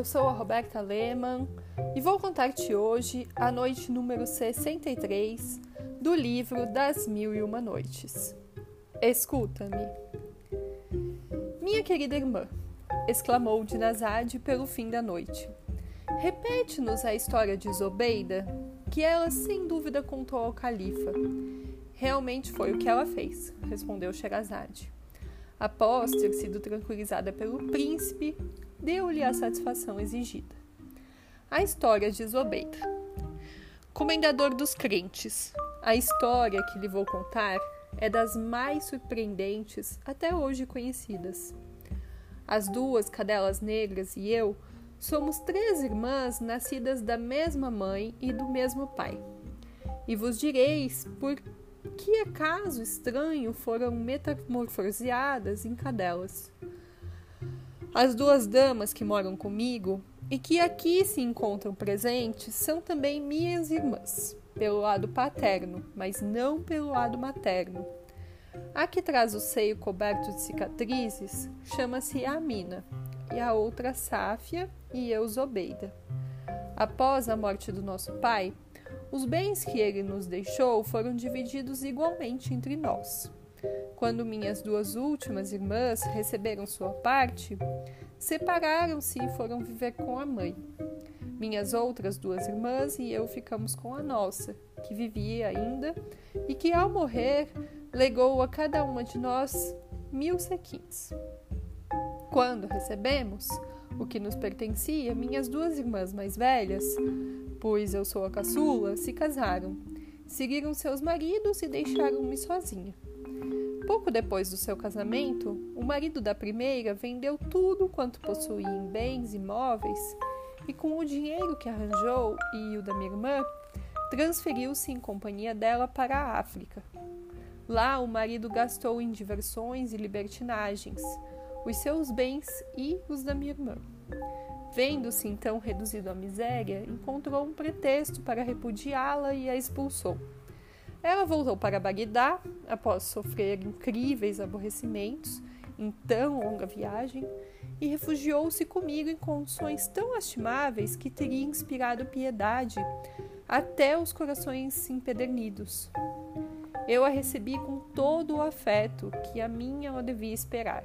eu sou a Roberta Lehmann e vou contar-te hoje a noite número 63 do livro Das Mil e Uma Noites. Escuta-me. Minha querida irmã, exclamou Dinazade pelo fim da noite. Repete-nos a história de Zobeida, que ela sem dúvida contou ao califa. Realmente foi o que ela fez, respondeu Sherazade. Após ter sido tranquilizada pelo príncipe, deu-lhe a satisfação exigida. A história de Zobeida. Comendador dos crentes. A história que lhe vou contar é das mais surpreendentes até hoje conhecidas. As duas cadelas negras e eu somos três irmãs nascidas da mesma mãe e do mesmo pai. E vos direis por que acaso estranho foram metamorfoseadas em cadelas. As duas damas que moram comigo e que aqui se encontram presentes são também minhas irmãs, pelo lado paterno, mas não pelo lado materno. A que traz o seio coberto de cicatrizes chama-se Amina, e a outra Sáfia e eu Zobeida. Após a morte do nosso pai, os bens que ele nos deixou foram divididos igualmente entre nós. Quando minhas duas últimas irmãs receberam sua parte, separaram-se e foram viver com a mãe. Minhas outras duas irmãs e eu ficamos com a nossa, que vivia ainda e que, ao morrer, legou a cada uma de nós mil sequins. Quando recebemos o que nos pertencia, minhas duas irmãs mais velhas pois eu sou a caçula, se casaram, seguiram seus maridos e deixaram-me sozinha. Pouco depois do seu casamento, o marido da primeira vendeu tudo quanto possuía em bens e móveis e, com o dinheiro que arranjou e o da minha irmã, transferiu-se em companhia dela para a África. Lá, o marido gastou em diversões e libertinagens os seus bens e os da minha irmã. Vendo-se então reduzido à miséria, encontrou um pretexto para repudiá-la e a expulsou. Ela voltou para Bagdá após sofrer incríveis aborrecimentos em tão longa viagem e refugiou-se comigo em condições tão lastimáveis que teria inspirado piedade até os corações empedernidos. Eu a recebi com todo o afeto que a minha ela devia esperar.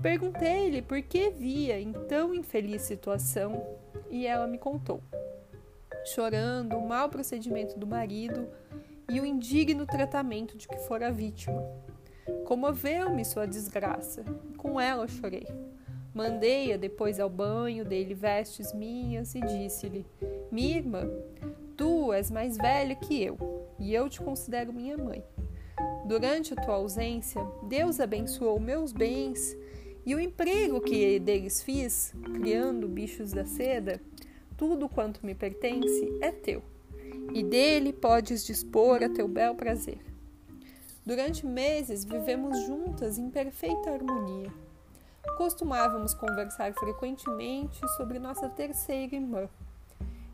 Perguntei-lhe por que via em tão infeliz situação e ela me contou, chorando o mau procedimento do marido e o indigno tratamento de que fora vítima. Comoveu-me sua desgraça, com ela chorei. Mandei-a depois ao banho, dei-lhe vestes minhas e disse-lhe: Minha irmã, tu és mais velha que eu e eu te considero minha mãe. Durante a tua ausência, Deus abençoou meus bens e o emprego que deles fiz, criando bichos da seda, tudo quanto me pertence é teu, e dele podes dispor a teu bel prazer. Durante meses vivemos juntas em perfeita harmonia. Costumávamos conversar frequentemente sobre nossa terceira irmã.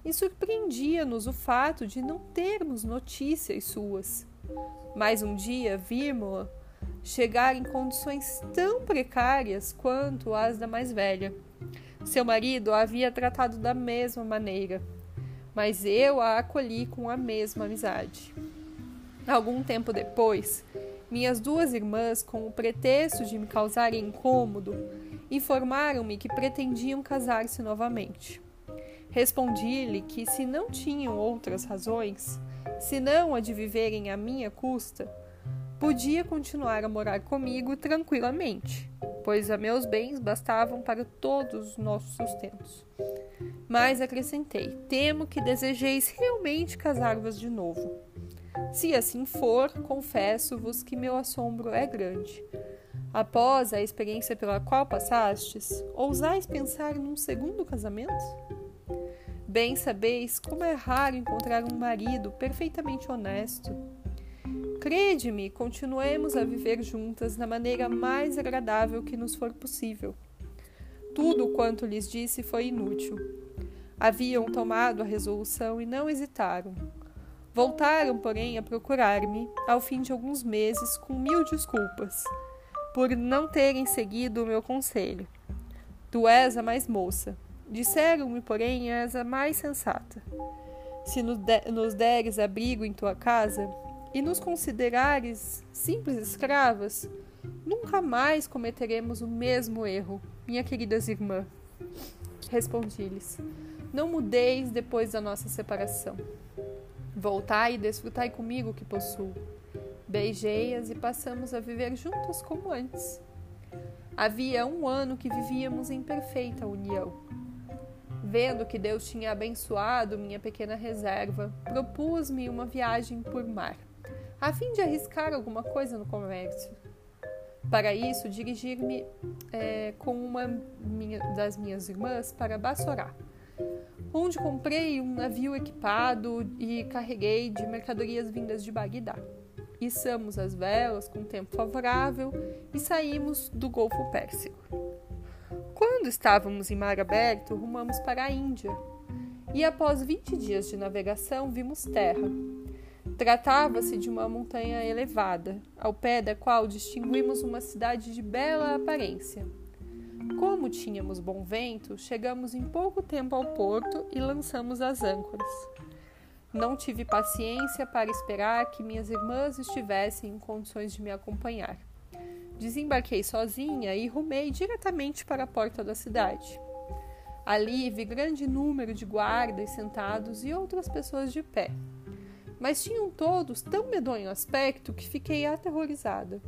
E surpreendia-nos o fato de não termos notícias suas. Mas um dia vimos-la chegar em condições tão precárias quanto as da mais velha. Seu marido a havia tratado da mesma maneira, mas eu a acolhi com a mesma amizade. Algum tempo depois, minhas duas irmãs, com o pretexto de me causarem incômodo, informaram-me que pretendiam casar-se novamente. Respondi-lhe que, se não tinham outras razões, senão a de viverem à minha custa, podia continuar a morar comigo tranquilamente, pois a meus bens bastavam para todos os nossos sustentos. Mas acrescentei: temo que desejeis realmente casar-vos de novo. Se assim for, confesso-vos que meu assombro é grande. Após a experiência pela qual passastes, ousais pensar num segundo casamento? Bem sabeis como é raro encontrar um marido perfeitamente honesto Crede-me, continuemos a viver juntas da maneira mais agradável que nos for possível. Tudo quanto lhes disse foi inútil. Haviam tomado a resolução e não hesitaram. Voltaram, porém, a procurar-me, ao fim de alguns meses, com mil desculpas, por não terem seguido o meu conselho. Tu és a mais moça, Disseram-me, porém, és a mais sensata. Se nos deres abrigo em tua casa e nos considerares simples escravas, nunca mais cometeremos o mesmo erro, minha queridas irmã. Respondi-lhes: Não mudeis depois da nossa separação. Voltai e desfrutai comigo o que possuo. Beijei-as e passamos a viver juntas como antes. Havia um ano que vivíamos em perfeita união. Vendo que Deus tinha abençoado minha pequena reserva, propus-me uma viagem por mar, a fim de arriscar alguma coisa no comércio. Para isso, dirigir-me é, com uma minha, das minhas irmãs para Bassorá, onde comprei um navio equipado e carreguei de mercadorias vindas de Bagdá. Içamos as velas com tempo favorável e saímos do Golfo Pérsico. Quando estávamos em mar aberto, rumamos para a Índia e, após 20 dias de navegação, vimos terra. Tratava-se de uma montanha elevada, ao pé da qual distinguimos uma cidade de bela aparência. Como tínhamos bom vento, chegamos em pouco tempo ao porto e lançamos as âncoras. Não tive paciência para esperar que minhas irmãs estivessem em condições de me acompanhar. Desembarquei sozinha e rumei diretamente para a porta da cidade. Ali vi grande número de guardas sentados e outras pessoas de pé. Mas tinham todos tão medonho aspecto que fiquei aterrorizada.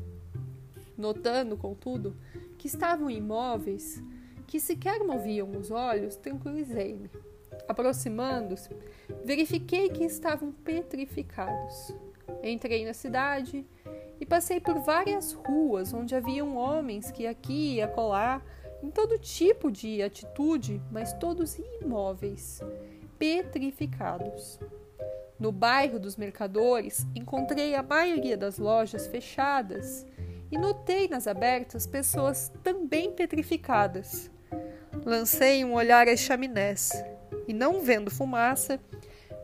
Notando, contudo, que estavam imóveis, que sequer moviam os olhos, tranquilizei-me. Aproximando-se, verifiquei que estavam petrificados. Entrei na cidade e passei por várias ruas onde haviam homens que aqui e acolá, em todo tipo de atitude, mas todos imóveis, petrificados. No bairro dos mercadores, encontrei a maioria das lojas fechadas e notei nas abertas pessoas também petrificadas. Lancei um olhar às chaminés e, não vendo fumaça,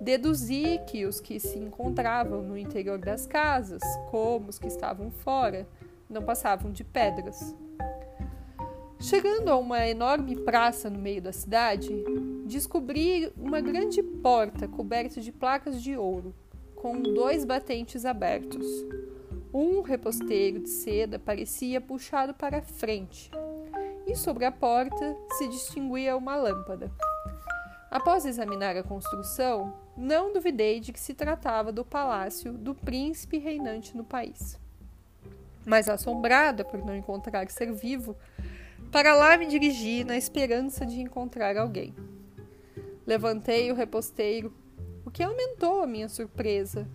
Deduzi que os que se encontravam no interior das casas, como os que estavam fora, não passavam de pedras. Chegando a uma enorme praça no meio da cidade, descobri uma grande porta coberta de placas de ouro, com dois batentes abertos. Um reposteiro de seda parecia puxado para a frente, e sobre a porta se distinguia uma lâmpada. Após examinar a construção, não duvidei de que se tratava do palácio do príncipe reinante no país. Mas assombrada por não encontrar ser vivo, para lá me dirigi na esperança de encontrar alguém. Levantei o reposteiro, o que aumentou a minha surpresa.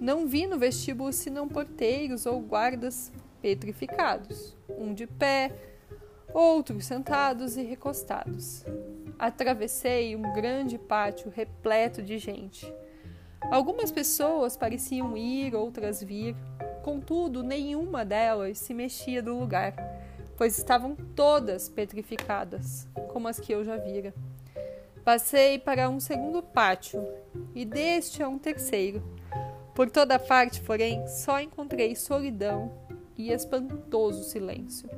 Não vi no vestíbulo senão porteiros ou guardas petrificados, um de pé, outros sentados e recostados atravessei um grande pátio repleto de gente. Algumas pessoas pareciam ir, outras vir, contudo, nenhuma delas se mexia do lugar, pois estavam todas petrificadas, como as que eu já vira. Passei para um segundo pátio e deste a um terceiro. Por toda parte, porém, só encontrei solidão e espantoso silêncio.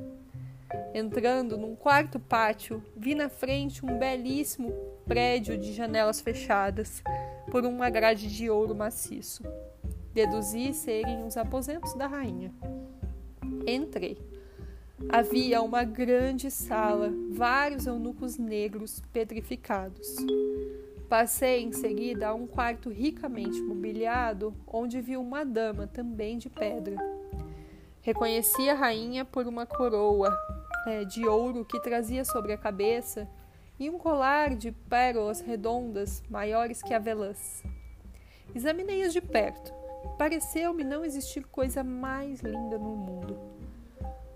Entrando num quarto pátio, vi na frente um belíssimo prédio de janelas fechadas por uma grade de ouro maciço. Deduzi serem os aposentos da rainha. Entrei. Havia uma grande sala, vários eunucos negros petrificados. Passei em seguida a um quarto ricamente mobiliado, onde vi uma dama também de pedra. Reconheci a rainha por uma coroa é, de ouro que trazia sobre a cabeça e um colar de pérolas redondas maiores que avelãs. Examinei-as de perto. Pareceu-me não existir coisa mais linda no mundo.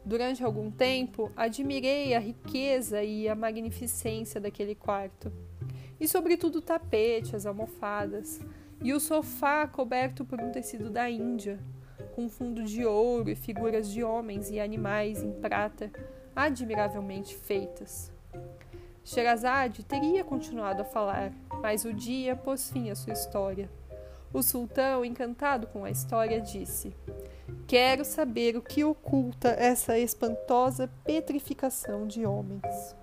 Durante algum tempo, admirei a riqueza e a magnificência daquele quarto, e sobretudo o tapete, as almofadas, e o sofá coberto por um tecido da Índia, com fundo de ouro e figuras de homens e animais em prata, admiravelmente feitas. Sherazade teria continuado a falar, mas o dia pôs fim à sua história. O sultão, encantado com a história, disse: Quero saber o que oculta essa espantosa petrificação de homens.